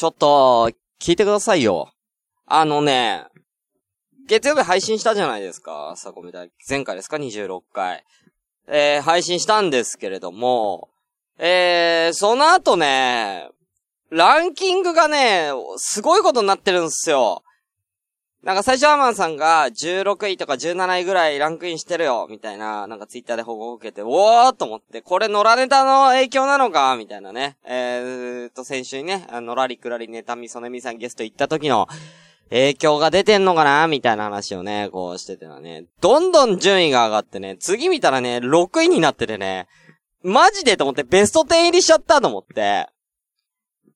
ちょっと、聞いてくださいよ。あのね、月曜日配信したじゃないですか。朝コメ大、前回ですか ?26 回。えー、配信したんですけれども、えー、その後ね、ランキングがね、すごいことになってるんですよ。なんか最初アマンさんが16位とか17位ぐらいランクインしてるよ、みたいな、なんかツイッターで報告を受けて、おーと思って、これ野良ネタの影響なのかみたいなね。えーと、先週にね、野良リクラリネタミソネミさんゲスト行った時の影響が出てんのかなみたいな話をね、こうしててはね、どんどん順位が上がってね、次見たらね、6位になっててね、マジでと思ってベスト10入りしちゃったと思って。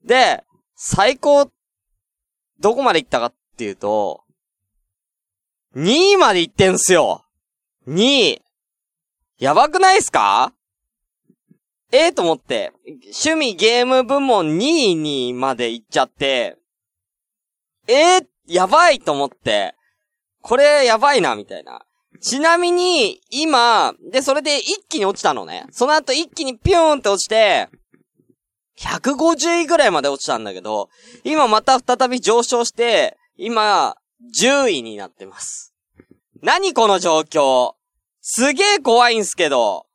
で、最高、どこまで行ったかっていうと、2位まで行ってんすよ !2 位やばくないっすか？ええー、と思って、趣味ゲーム部門2位にまで行っちゃって、えー、やばいと思って、これやばいな、みたいな。ちなみに、今、で、それで一気に落ちたのね。その後一気にピューンって落ちて、150位ぐらいまで落ちたんだけど、今また再び上昇して、今、10位になってます。何この状況？すげえ怖いんすけど。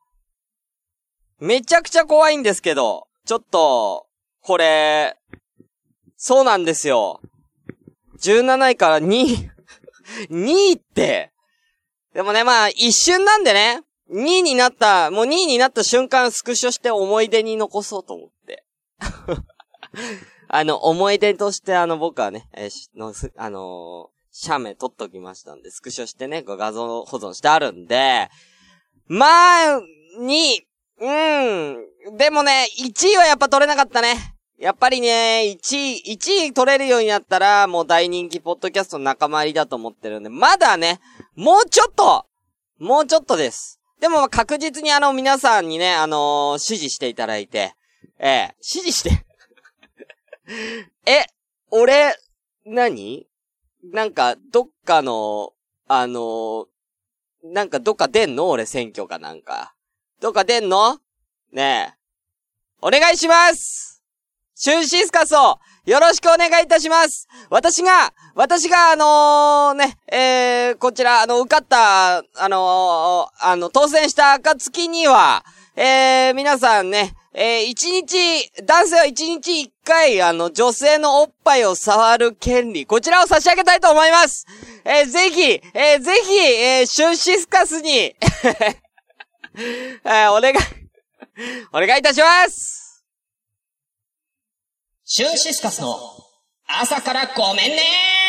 めちゃくちゃ怖いんですけど。ちょっと、これ、そうなんですよ。17位から2位 2位って、でもね、まあ、一瞬なんでね、2位になった、もう2位になった瞬間スクショして思い出に残そうと思って。あの、思い出としてあの、僕はね、えー、の、あのー、写メ撮っときましたんで、スクショしてね、画像保存してあるんで、まあ、に、うん、でもね、1位はやっぱ取れなかったね。やっぱりね、1位、1位取れるようになったら、もう大人気ポッドキャストの仲間入りだと思ってるんで、まだね、もうちょっともうちょっとです。でも確実にあの皆さんにね、あのー、指示していただいて、ええ指示して え、俺、何？なんか、どっかの、あのー、なんかどっか出んの？俺選挙かなんか。どっか出んの？ねえ。お願いします！シュンシスカスをよろしくお願いいたします！私が、私があのー、ね、えー、こちら、あの、受かった、あのー、あの、当選した暁には、えー、皆さんね、えー、一日、男性は一日一回、あの、女性のおっぱいを触る権利、こちらを差し上げたいと思います。えー、ぜひ、えー、ぜひ、えー、シュンシスカスに えー、お願いお願いいたします。シュンシスカスの朝からごめんね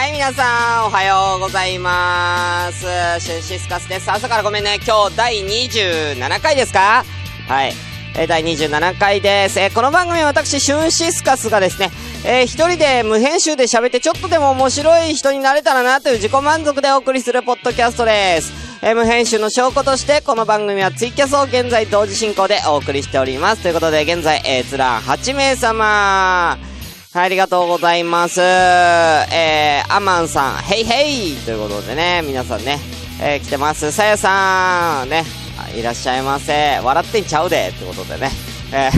はい皆さん、おはようございます。シュンシスカスです。朝からごめんね。今日第27回ですか？はい。え、第27回です。えー、この番組は私、シュンシスカスがですね、えー、一人で無編集で喋ってちょっとでも面白い人になれたらなという自己満足でお送りするポッドキャストです。えー、無編集の証拠として、この番組はツイキャスを現在同時進行でお送りしております。ということで、現在、えー、つら8名様。はい、ありがとうございます。えー、アマンさん、ヘイヘイということでね、皆さんね、えー、来てます。さやさん、ね、いらっしゃいませ。笑ってんちゃうでってことでね。え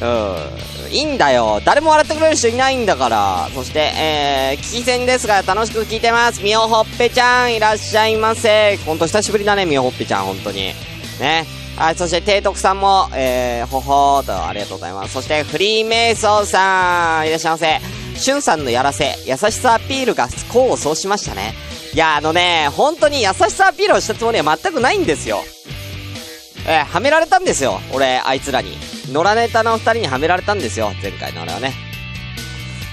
ー、うん、いいんだよ。誰も笑ってくれる人いないんだから。そして、えー、聞き戦ですが、楽しく聞いてます。みおほっぺちゃん、いらっしゃいませ。ほんと久しぶりだね、みおほっぺちゃん、ほんとに。ね。はい、そして、提督さんも、えー、ほほーと、ありがとうございます。そして、フリーメイソーさん、いらっしゃいませ。しゅんさんのやらせ、優しさアピールが功を奏しましたね。いや、あのね、本当に優しさアピールをしたつもりは全くないんですよ。えー、はめられたんですよ。俺、あいつらに。野良ネタの二人にはめられたんですよ。前回の俺はね。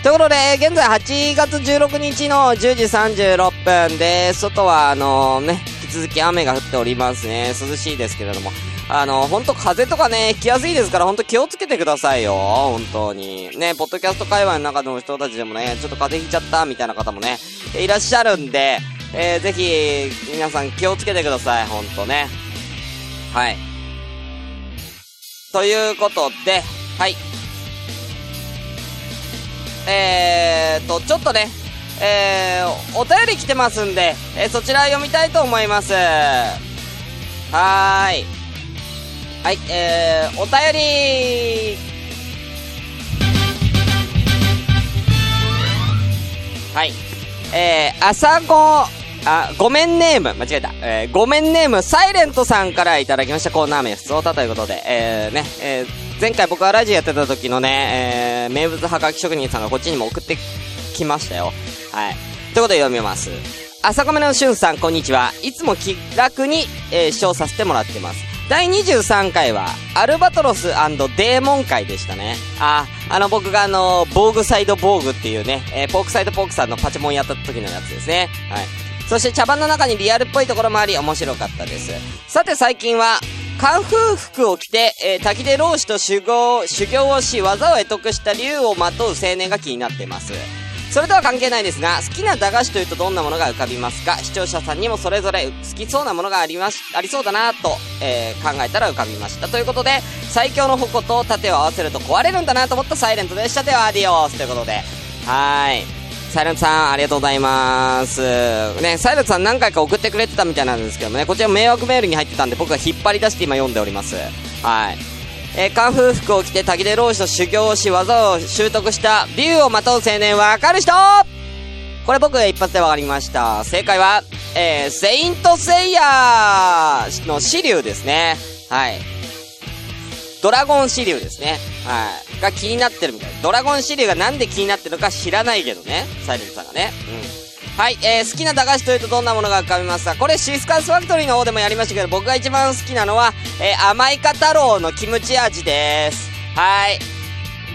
ということで、現在8月16日の10時36分で、外はあの、ね、引き続き雨が降っておりますね。涼しいですけれども。あの、ほんと風邪とかね、ひきやすいですから、ほんと気をつけてくださいよ。本当に。ね、ポッドキャスト界隈の中の人たちでもね、ちょっと風邪ひいちゃったみたいな方もね、いらっしゃるんで、えー、ぜひ、皆さん気をつけてください。ほんとね。はい。ということで、はい。えーと、ちょっとね、えー、お便り来てますんで、えー、そちら読みたいと思います。はーい。はい、えー、お便りはい。えー、朝ご、あ、ごめんネーム、間違えた。えー、ごめんネーム、サイレントさんからいただきましたコーナー名、普通歌ということで、えー、ね、えー、前回僕がラジオやってた時のね、えー、名物はがき職人さんがこっちにも送ってきましたよ。はい。ということで読みます。朝ごめのしゅんさん、こんにちは。いつも気楽に、えー、視聴させてもらってます。第23回は、アルバトロスデーモン会でしたね。あ、あの僕があの、防具サイド防具っていうね、えー、ポークサイドポークさんのパチモンやった時のやつですね。はい。そして茶番の中にリアルっぽいところもあり面白かったです。さて最近は、カンフー服を着て、えー、滝で老子と修行、修行をし、技を得得した竜をまとう青年が気になっています。それとは関係ないですが、好きな駄菓子というとどんなものが浮かびますか？視聴者さんにもそれぞれ好きそうなものがありまし、ありそうだなと、えー、考えたら浮かびました。ということで、最強の矛と盾を合わせると壊れるんだなと思ったサイレントでした。では、アディオースということで。はい。サイレントさん、ありがとうございます。ね、サイレントさん何回か送ってくれてたみたいなんですけどもね、こちら迷惑メールに入ってたんで僕が引っ張り出して今読んでおります。はい。えー、カンフー服を着て滝で老子と修行をし技を習得した竜をまとう青年わかる人これ僕一発で分かりました。正解は、えー、セイントセイヤーのシリュウですね。はい。ドラゴンシリュウですね。はい。が気になってるみたい。ドラゴンシリュウがなんで気になってるのか知らないけどね。サイレントさんがね。うん。はい、えー、好きな駄菓子というとどんなものが浮かびますか？これシスカスファクトリーの方でもやりましたけど、僕が一番好きなのは、えー、甘いか太郎のキムチ味です。はい。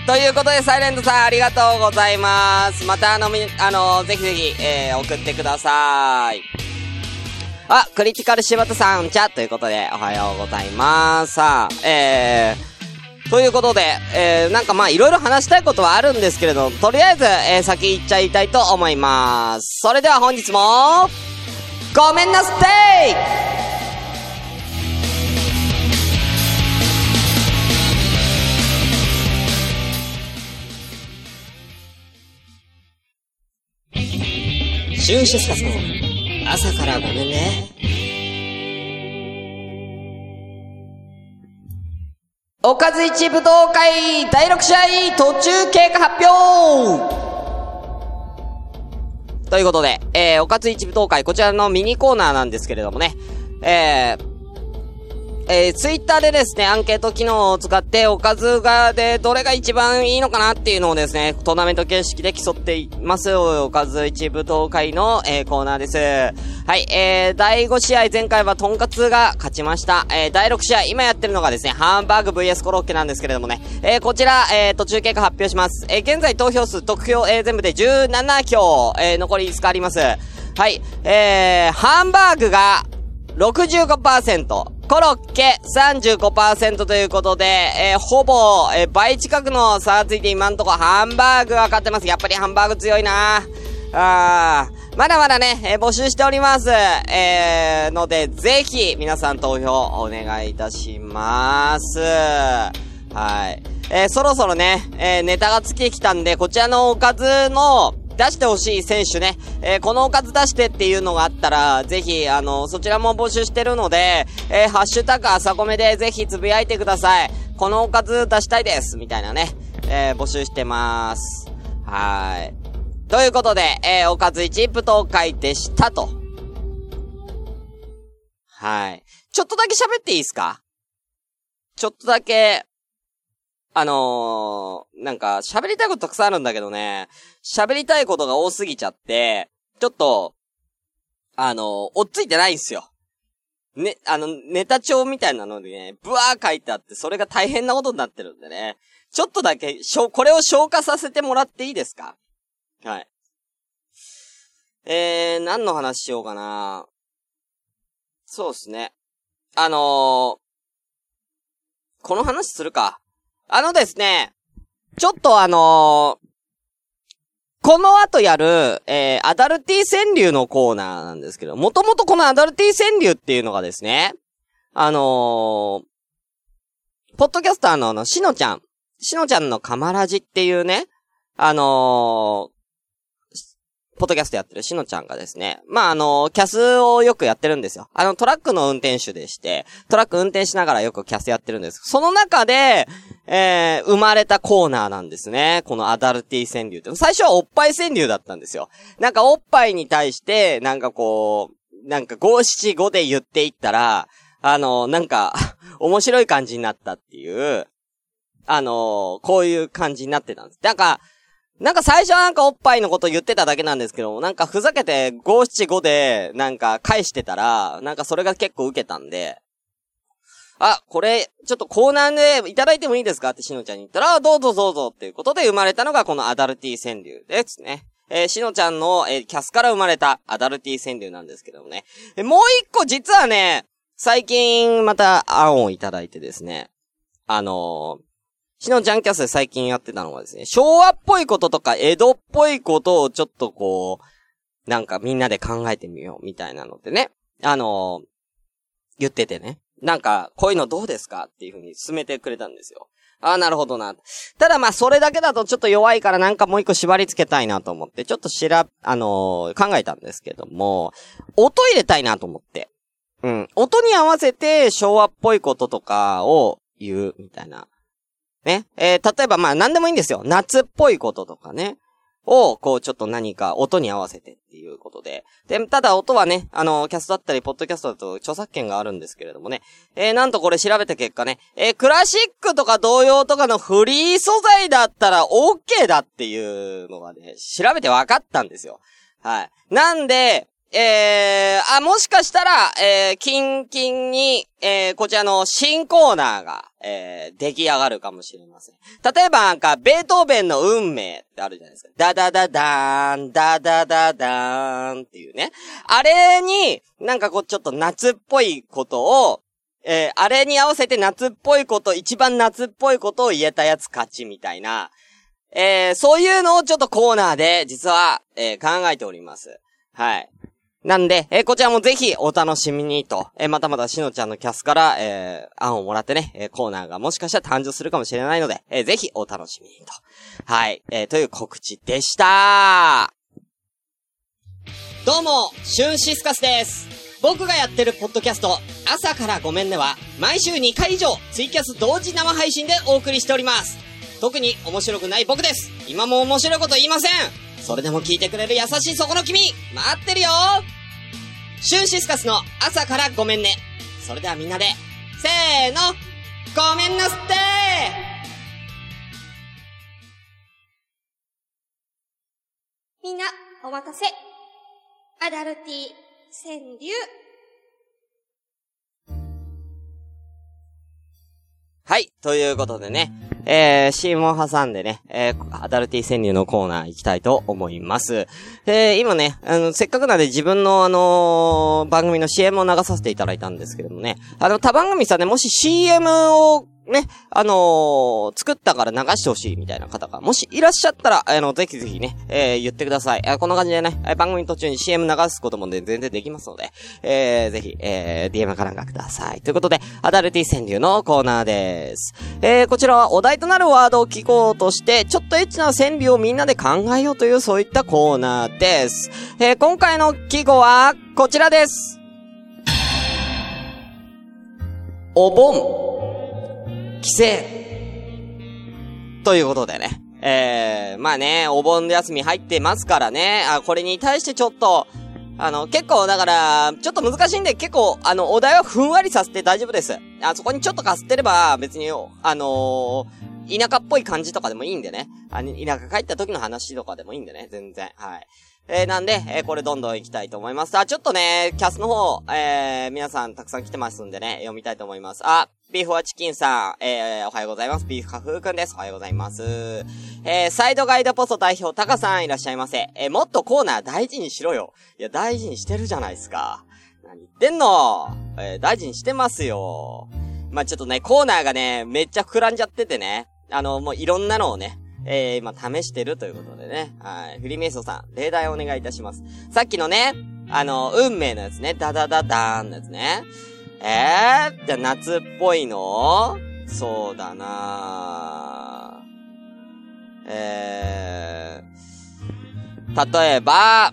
ということで、サイレントさんありがとうございます。またあの、み、あの、ぜひぜひ、えー、送ってください。あ、クリティカル柴田さん、じゃ、ということで、おはようございます。さあ、えー、ということで、えー、なんかまあいろいろ話したいことはあるんですけれど、とりあえず、えー、先行っちゃいたいと思います。それでは本日も、ごめんなさいシュンシスカスの朝からごめんね。おかず一武道会第6試合途中経過発表。ということで、えー、おかず一武道会、こちらのミニコーナーなんですけれどもね、えー、えー、ツイッターでですね、アンケート機能を使って、おかずがで、どれが一番いいのかなっていうのをですね、トーナメント形式で競っています。おかず一部東海の、えー、コーナーです。はい、えー、第5試合、前回はトンカツが勝ちました。えー、第6試合、今やってるのがですね、ハンバーグ VS コロッケなんですけれどもね、えー、こちら、えー、途中経過発表します。えー、現在投票数、得票、えー、全部で17票、えー、残り5日あります。はい、えー、ハンバーグが65%、コロッケ35%ということで、えー、ほぼ、えー、倍近くの差がついて今んとこハンバーグが勝ってます。やっぱりハンバーグ強いなあーまだまだね、えー、募集しております。えー、ので、ぜひ、皆さん投票お願いいたします。はい。えー、そろそろね、えー、ネタがつきてきたんで、こちらのおかずの、出してほしい選手ね、えー、このおかず出してっていうのがあったら、ぜひ、あの、そちらも募集してるので、えー、ハッシュタグ朝コメでぜひつぶやいてください。このおかず出したいですみたいなね、えー、募集してまーす。はーい。ということで、えー、おかず一部東海でしたと。はい。ちょっとだけ喋っていいですか？ちょっとだけ、あのー、なんか、喋りたいことたくさんあるんだけどね、喋りたいことが多すぎちゃって、ちょっと、あの、追っついてないんすよ。ね、あの、ネタ帳みたいなのでね、ブワー書いてあって、それが大変なことになってるんでね。ちょっとだけ、しょ、これを消化させてもらっていいですか？はい。えー、何の話しようかな。そうですね。あのー、この話するか。あのですね、ちょっとあのーこの後やる、えー、アダルティ川柳のコーナーなんですけど、もともとこのアダルティ川柳っていうのがですね、あのー、ポッドキャスターのあの、しのちゃん、しのちゃんのカマラジっていうね、あの、ポッドキャストやってるしのちゃんがですね、まあ、あの、キャスをよくやってるんですよ。あの、トラックの運転手でして、トラック運転しながらよくキャスやってるんです。その中で、えー、生まれたコーナーなんですね。このアダルティ川柳って。最初はおっぱい川柳だったんですよ。なんかおっぱいに対して、なんかこう、なんか五七五で言っていったら、あの、なんか 面白い感じになったっていう、あの、こういう感じになってたんです。なんか、なんか最初はなんかおっぱいのこと言ってただけなんですけど、なんかふざけて五七五でなんか返してたら、なんかそれが結構受けたんで、あ、これ、ちょっとコーナーでいただいてもいいですかってしのちゃんに言ったら、どうぞどうぞっていうことで生まれたのがこのアダルティ川柳ですね。えー、しのちゃんの、えー、キャスから生まれたアダルティ川柳なんですけどもね。えもう一個実はね、最近また案をいただいてですね。あのー、しのちゃんキャスで最近やってたのはですね、昭和っぽいこととか江戸っぽいことをちょっとこう、なんかみんなで考えてみようみたいなのでね、あのー、言っててね。なんか、こういうのどうですかっていう風に進めてくれたんですよ。ああ、なるほどな。ただまあ、それだけだとちょっと弱いからなんかもう一個縛り付けたいなと思って、ちょっとしら、あのー、考えたんですけども、音入れたいなと思って。うん。音に合わせて昭和っぽいこととかを言う、みたいな。ね。えー、例えばまあ何でもいいんですよ。夏っぽいこととかね。を、こう、ちょっと何か音に合わせてっていうことで。で、ただ音はね、あの、キャストだったり、ポッドキャストだと著作権があるんですけれどもね。えー、なんとこれ調べた結果ね、えー、クラシックとか童謡とかのフリー素材だったら OK だっていうのがね、調べて分かったんですよ。はい。なんで、えー、あ、もしかしたら、えー、キンキンに、えー、こちらの新コーナーが、えー、出来上がるかもしれません。例えばなんか、ベートーベンの運命ってあるじゃないですか。ダダダダーン、ダダダダーンっていうね。あれに、なんかこう、ちょっと夏っぽいことを、えー、あれに合わせて夏っぽいこと、一番夏っぽいことを言えたやつ勝ちみたいな、えー、そういうのをちょっとコーナーで、実は、えー、考えております。はい。なんで、えー、こちらもぜひお楽しみにと、えー、またまたしのちゃんのキャスから、えー、案をもらってね、えコーナーがもしかしたら誕生するかもしれないので、えぜひお楽しみにと。はい、えという告知でしたどうも、シュンシスカスです。僕がやってるポッドキャスト、朝からごめんねは、毎週2回以上、ツイキャス同時生配信でお送りしております。特に面白くない僕です。今も面白いこと言いません。それでも聞いてくれる優しいそこの君待ってるよシュンシスカスの朝からごめんね。それではみんなで、せーの、ごめんなすってみんな、お待たせ。アダルティ川柳。はい。ということでね、えー、CM を挟んでね、えー、アダルティ川柳のコーナー行きたいと思います。えー、今ね、あの、せっかくなんで自分のあのー、番組の CM を流させていただいたんですけどもね、あの、他番組さんね、もし CM をね、あのー、作ったから流してほしいみたいな方が、もしいらっしゃったら、あの、ぜひぜひね、えー、言ってください。えこんな感じでね、番組途中に CM 流すこともね、全然できますので、えー、ぜひ、えー、DM からがください。ということで、アダルティ川柳のコーナーです。えー、こちらはお題となるワードを聞こうとして、ちょっとエッチな川柳をみんなで考えようという、そういったコーナーです。えー、今回の記号は、こちらです。お盆。帰省。ということでね。えー、まあね、お盆休み入ってますからね。あ、これに対してちょっと、あの、結構、だから、ちょっと難しいんで、結構、あの、お題はふんわりさせて大丈夫です。あそこにちょっとかすってれば、別に、あのー、田舎っぽい感じとかでもいいんでね。あ田舎帰った時の話とかでもいいんでね、全然。はい。えー、なんで、えー、これどんどん行きたいと思います。あ、ちょっとね、キャスの方、えー、皆さんたくさん来てますんでね、読みたいと思います。あ、ビーフはチキンさん、えー、おはようございます。ビーフカフーくんです。おはようございます。えー、サイドガイドポスト代表、タカさんいらっしゃいませ。えー、もっとコーナー大事にしろよ。いや、大事にしてるじゃないですか。何言ってんの？えー、大事にしてますよ。まあちょっとね、コーナーがね、めっちゃ膨らんじゃっててね。あの、もういろんなのをね、えー、今試してるということでね。はい。フリーメイソーさん、例題お願いいたします。さっきのね、あの、運命のやつね、ダダダダーンのやつね。えー、じゃあ夏っぽいの？そうだなえー、例えば、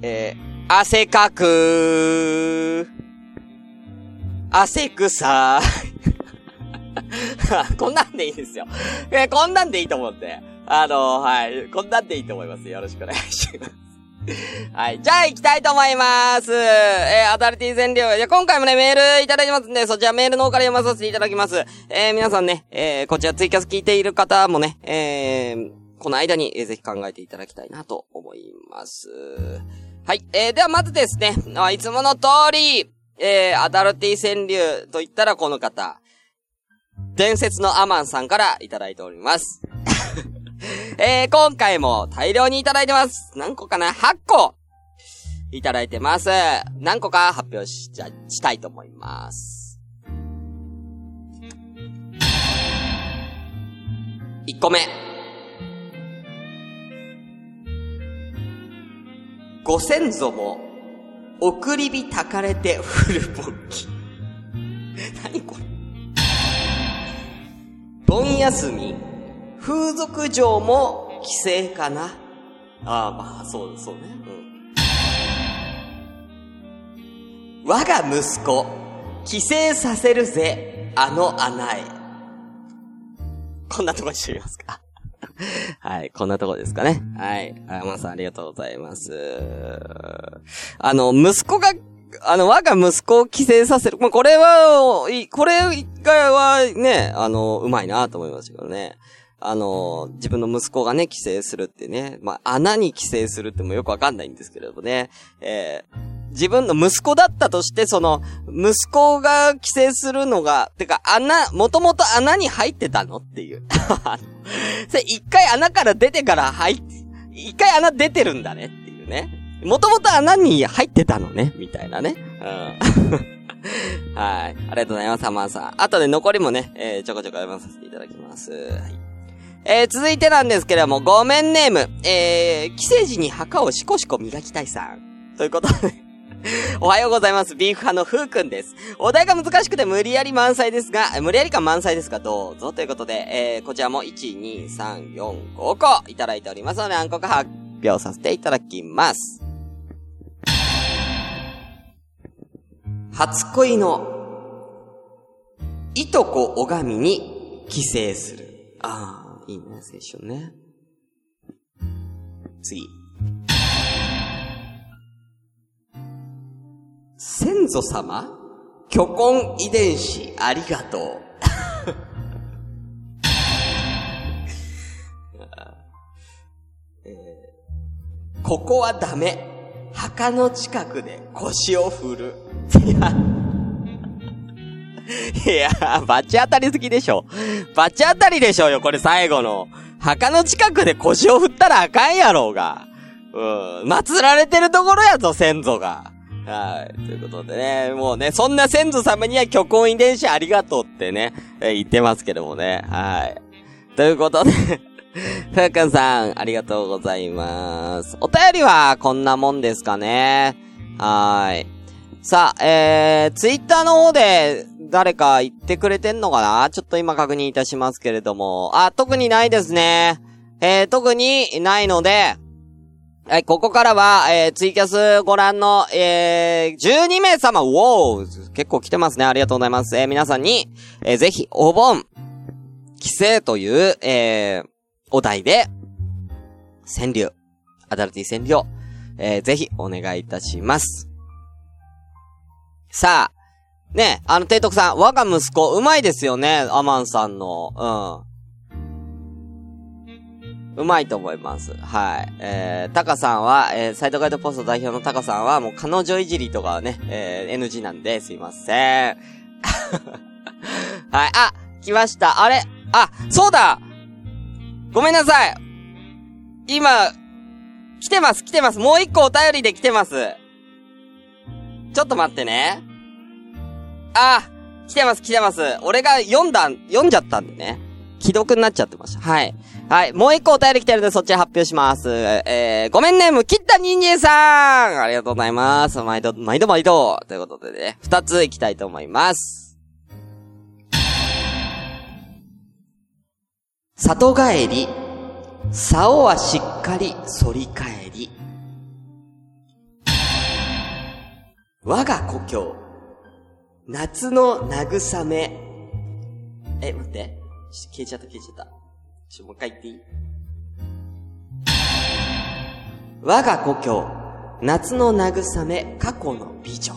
えー、汗かく汗くさ こんなんでいいですよ。えこんなんでいいと思うんで。あのー、はい。こんなんでいいと思います。よろしくお願いします。はい。じゃあ行きたいと思います。えー、アダルティ全量。いや、今回もね、メールいただいてますんで、そちらメールの方から読まさせていただきます。えー、皆さんね、えー、こちらツイキャス聞いている方もね、えー、この間に、えー、ぜひ考えていただきたいなと思います。はい。えー、ではまずですね、あいつもの通り、えー、アダルティ川柳と言ったらこの方。伝説のアマンさんからいただいております。えー、今回も大量にいただいてます。何個かな ?8 個いただいてます。何個か発表し、じゃ、したいと思います。1個目。ご先祖も、送り火たかれてフルボッ盆休み風俗嬢も規制かな。ああ、まあ、そう、そうね。うん。我が息子、帰省させるぜ、あの穴へ。こんなとこにしてみますか。はい、こんなとこですかね。はい。あやまさんありがとうございます。あの、息子が、あの、我が息子を帰省させる。まあ、これは、これがはね、あの、うまいなと思いましたけどね。あの、自分の息子がね、帰省するってね、まあ、穴に帰省するってもよくわかんないんですけれどもね、えー、自分の息子だったとして、その、息子が帰省するのが、てか穴、もともと穴に入ってたのっていう。それ一回穴から出てから入って、一回穴出てるんだねっていうね。もともと穴に入ってたのね、みたいなね。うん。はい。ありがとうございます、サマーさん。あとで残りもね、えー、ちょこちょこ読まさせていただきます。はい。えー、続いてなんですけれども、ごめんネーム、えー、帰省時に墓をシコシコ磨きたいさん。ということで おはようございます。ビーフ派のふうくんです。お題が難しくて無理やり満載ですが、無理やり感満載ですが、どうぞということで、えー、こちらも1、2、3、4、5個いただいておりますので、何個か発表させていただきます。初恋の、いとこおがみに帰省する。ああ。いいね、青春ね。次。先祖様巨根遺伝子ありがとう。え、ここはダメ。墓の近くで腰を振る。いや、いや、バチ当たり好きでしょ。バチ当たりでしょよ、これ最後の。墓の近くで腰を振ったらあかんやろうが。うん。祀られてるところやぞ、先祖が。はい。ということでね、もうね、そんな先祖様には虚婚遺伝子ありがとうってね、え、言ってますけどもね。はい。ということでふうくんさん、ありがとうございます。お便りはこんなもんですかね。はい。さあ、えー、ツイッターの方で誰か言ってくれてんのかな？ちょっと今確認いたしますけれども。あ、特にないですね。えー、特にないので、はい、ここからは、えー、ツイキャスご覧の、えー、12名様、ウォー結構来てますね。ありがとうございます。えー、皆さんに、えー、ぜひ、お盆、規制という、えー、お題で、川柳、アダルティ川柳、えー、ぜひ、お願いいたします。さあ、ね、あの、提督さん、我が息子、うまいですよね、アマンさんの、うん。うまいと思います。はい。えー、タカさんは、えー、サイドガイドポスト代表のタカさんは、もう彼女いじりとかはね、えー、NG なんで、すいません。はい、あ、来ました。あれ？あ、そうだごめんなさい今、来てます、来てます。もう一個お便りで来てます。ちょっと待ってね。あ、来てます、来てます。俺が読んだ、読んじゃったんでね。既読になっちゃってました。はい。はい。もう一個お便り来てるんで、そっち発表します。えー、ごめんね、む、切った人間さんありがとうございます。毎度、毎度毎度。ということでね、二つ行きたいと思います。里帰り、竿はしっかり反り返り。我が故郷、夏の慰め。え、待って。消えちゃった消えちゃった。ちょ、もう一回言っていい？我が故郷、夏の慰め、過去の美女。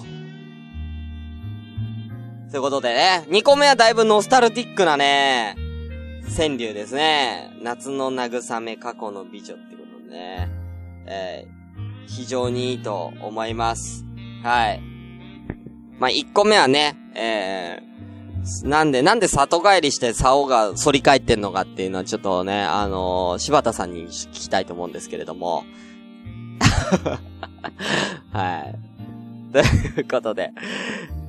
ということでね、2個目はだいぶノスタルティックなね、川柳ですね。夏の慰め、過去の美女ってことでね。えー、非常にいいと思います。はい。まあ、1個目はね、えー、なんで、なんで里帰りして竿が反り返ってんのかっていうのはちょっとね、あのー柴田さんに聞きたいと思うんですけれども。はい。ということで。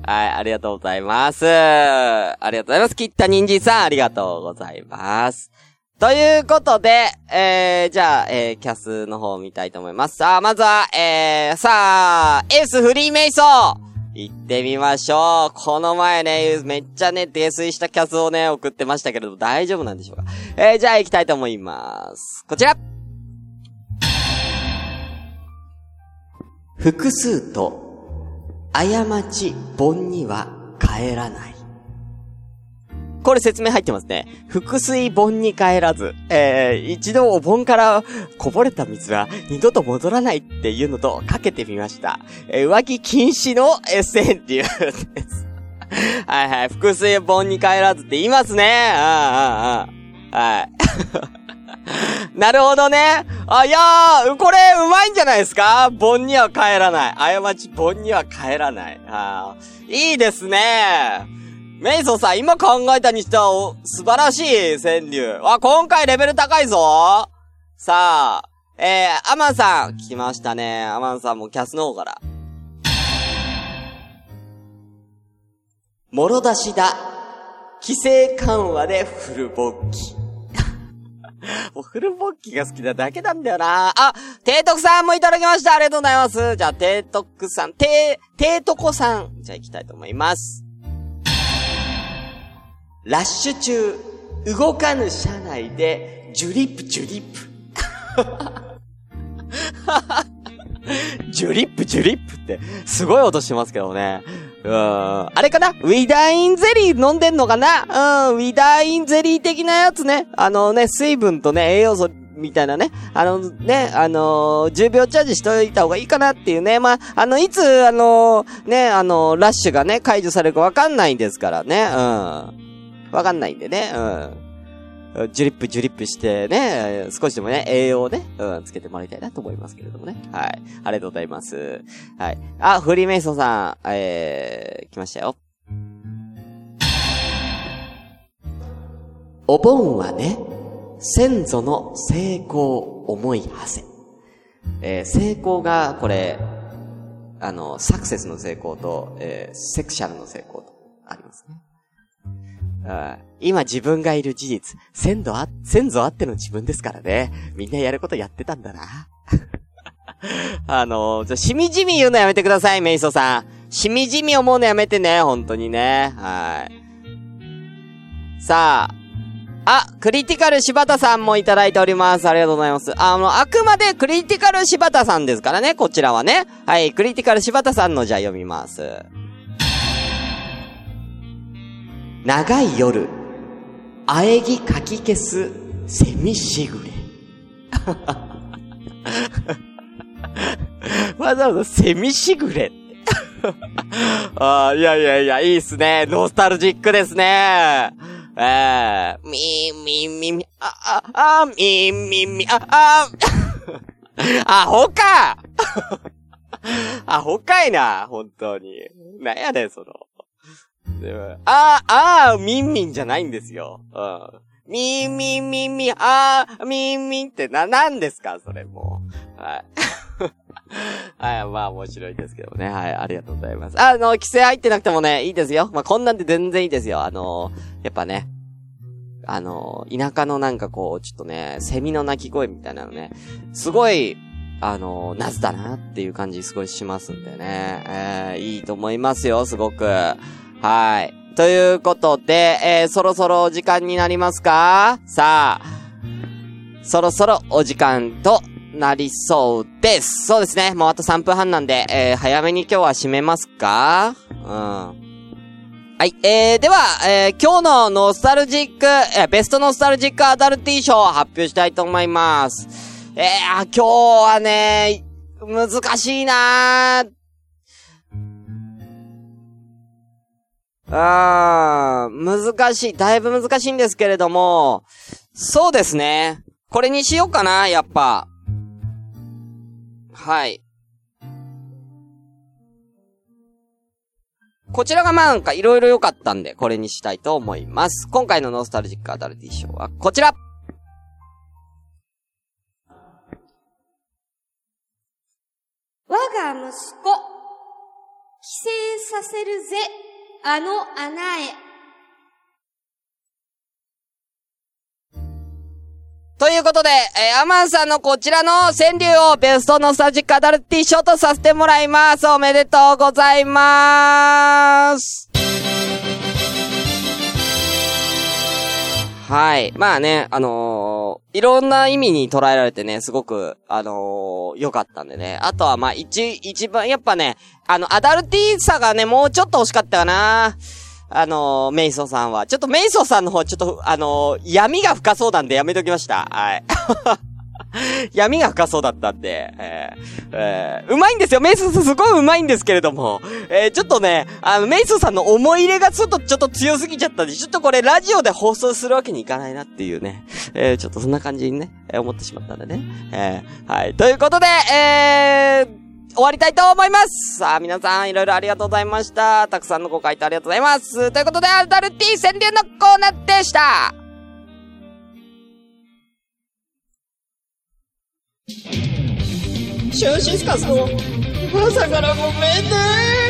はい、ありがとうございます。ありがとうございます。切った人参さん、ありがとうございます。ということで、えー、じゃあ、えー、キャスの方を見たいと思います。さあ、まずは、えー、さあ、エースフリーメイソー行ってみましょう。この前ね、めっちゃね、泥酔したキャスをね、送ってましたけれど、大丈夫なんでしょうか？えー、じゃあ行きたいと思います。こちら複数と、過ち、盆には帰らない。これ説明入ってますね。複水盆に帰らず、えー、一度お盆からこぼれた水は二度と戻らないっていうのとかけてみました。えー、浮気禁止のエッセンっていうです。はいはい、複水盆に帰らずって言いますね。ああ、ああ、はい。なるほどね。あ、いやー、これ、うまいんじゃないですか？盆には帰らない。過ち、盆には帰らない。あーいいですね。メイソンさん、今考えたにしては、お素晴らしい川柳。あ、今回レベル高いぞ。さあ、えー、アマンさん、来ましたね。アマンさんもキャスの方から。もろ出しだ。規制緩和でフルボッキ。もうフルボッキが好きなだけなんだよな。あ、提督さんもいただきました。ありがとうございます。じゃあ、提督さん、て、提督さん。じゃあ行きたいと思います。ラッシュ中、動かぬ車内で、ジュリップ、ジュリップ。ジュリップ、ジュリップって、すごい音してますけどね。うん。あれかな？ウィダインゼリー飲んでんのかな？うん、ウィダインゼリー的なやつね。あのね、水分とね、栄養素みたいなね。あのね、あのー、10秒チャージしといた方がいいかなっていうね。まあ、あの、いつ、あのー、ね、あのー、ラッシュがね、解除されるかわかんないんですからね。うん。わかんないんでね。うん。ジュリップジュリップしてね、少しでもね、栄養をね、うん、つけてもらいたいなと思いますけれどもね。はい。ありがとうございます。はい。あ、フリーメイソンさん、えー、来ましたよ。お盆はね、先祖の成功思いはせ。えー、成功が、これ、あの、サクセスの成功と、えー、セクシャルの成功と、ありますね。今自分がいる事実、先祖あ、先祖あっての自分ですからね。みんなやることやってたんだな。あの、じゃ、しみじみ言うのやめてください、メイソさん。しみじみ思うのやめてね、本当にね。はい。さあ。あ、クリティカル柴田さんもいただいております。ありがとうございます。あの、あくまでクリティカル柴田さんですからね、こちらはね。はい、クリティカル柴田さんのじゃあ読みます。長い夜、あえぎかき消すセミしぐれ。わざわざセミしぐれ。あ、いやいやいや、いいっすね。ノスタルジックですね。ええー、みーみーみーみー、あ、あ、あ、みーみーみー、あ、あ、アホかアホかいな、本当に。なんやねん、その。あー、あー、みんみんじゃないんですよ。うん。みんみんみんみん、あー、みんみんってな、なんですか？それもう。はい。はい、まあ面白いですけどね。はい、ありがとうございます。あの、規制入ってなくてもね、いいですよ。まあこんなんで全然いいですよ。あのやっぱね、あの田舎のなんかこう、ちょっとね、セミの鳴き声みたいなのね、すごい、あの夏だなっていう感じすごいしますんでね。えー、いいと思いますよ、すごく。はい。ということで、えー、そろそろお時間になりますか？さあ、そろそろお時間となりそうです。そうですね。もうあと3分半なんで、えー、早めに今日は締めますか？うん。はい。えー、では、えー、今日のノスタルジック、えー、ベストノスタルジックアダルティー賞を発表したいと思います。えー、今日はね、難しいなー。あー、難しい。だいぶ難しいんですけれども、そうですね。これにしようかな、やっぱ。はい。こちらがまあなんか色々良かったんで、これにしたいと思います。今回のノスタルジックアダルティ賞はこちら我が息子、帰省させるぜ、あの穴へ。ということで、えー、アマンさんのこちらの川柳をベストノスタジックアダルティショートさせてもらいます。おめでとうございます。はい。まあね、あのー、いろんな意味に捉えられてね、すごく、あのー、良かったんでね。あとはまあ、一、一番、やっぱね、あの、アダルティーさがね、もうちょっと惜しかったかな。あのー、メイソさんは。ちょっとメイソさんの方、ちょっと、あのー、闇が深そうなんでやめときました。はい。闇が深そうだったんで、えー、えー、うまいんですよ。メイソさんすごいうまいんですけれども、えー、ちょっとね、あの、メイソさんの思い入れがちょっと、ちょっと強すぎちゃったんで、ちょっとこれラジオで放送するわけにいかないなっていうね、えー、ちょっとそんな感じにね、えー、思ってしまったんでね。えー、はい。ということで、えー、終わりたいと思いますさあ、皆さん、いろいろありがとうございました。たくさんのご回答ありがとうございます。ということで、アダルティ川柳のコーナーでしたシューシスカスの朝からごめんね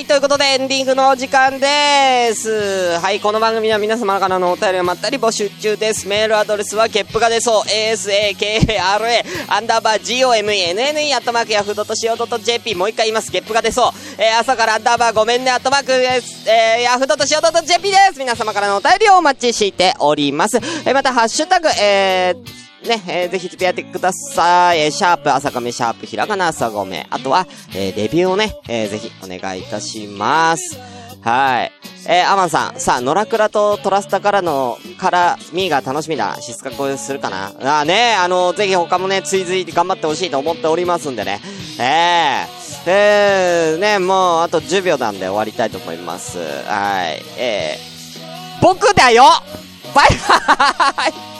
はい、ということでエンディングのお時間です。はい、この番組は皆様からのお便りをまったり募集中です。メールアドレスは、ゲップが出そう、ASAKRA、アンダーバー gomenne、アットマークヤフードとしおと jp、もう一回言います、ゲップが出そう、えー、朝からアンダーバーごめんね、アットマーク、えー、ヤフードとしおと jp です。皆様からのお便りをお待ちしております。えー、また、ハッシュタグ、えー、ね、えー、ぜひつぶやいてください。えー、シャープ、朝亀、シャープ、ひらがな、朝亀。あとは、えー、レビューをね、えー、ぜひお願いいたします。はい。えー、アマンさん、さあ、ノラクラとトラスタからの、からみが楽しみだ。シスカコするかな？あね、あの、ぜひ他もね、追随頑張ってほしいと思っておりますんでね。えー、えー、ね、もう、あと10秒なんで終わりたいと思います。はい。えー、僕だよバイバイ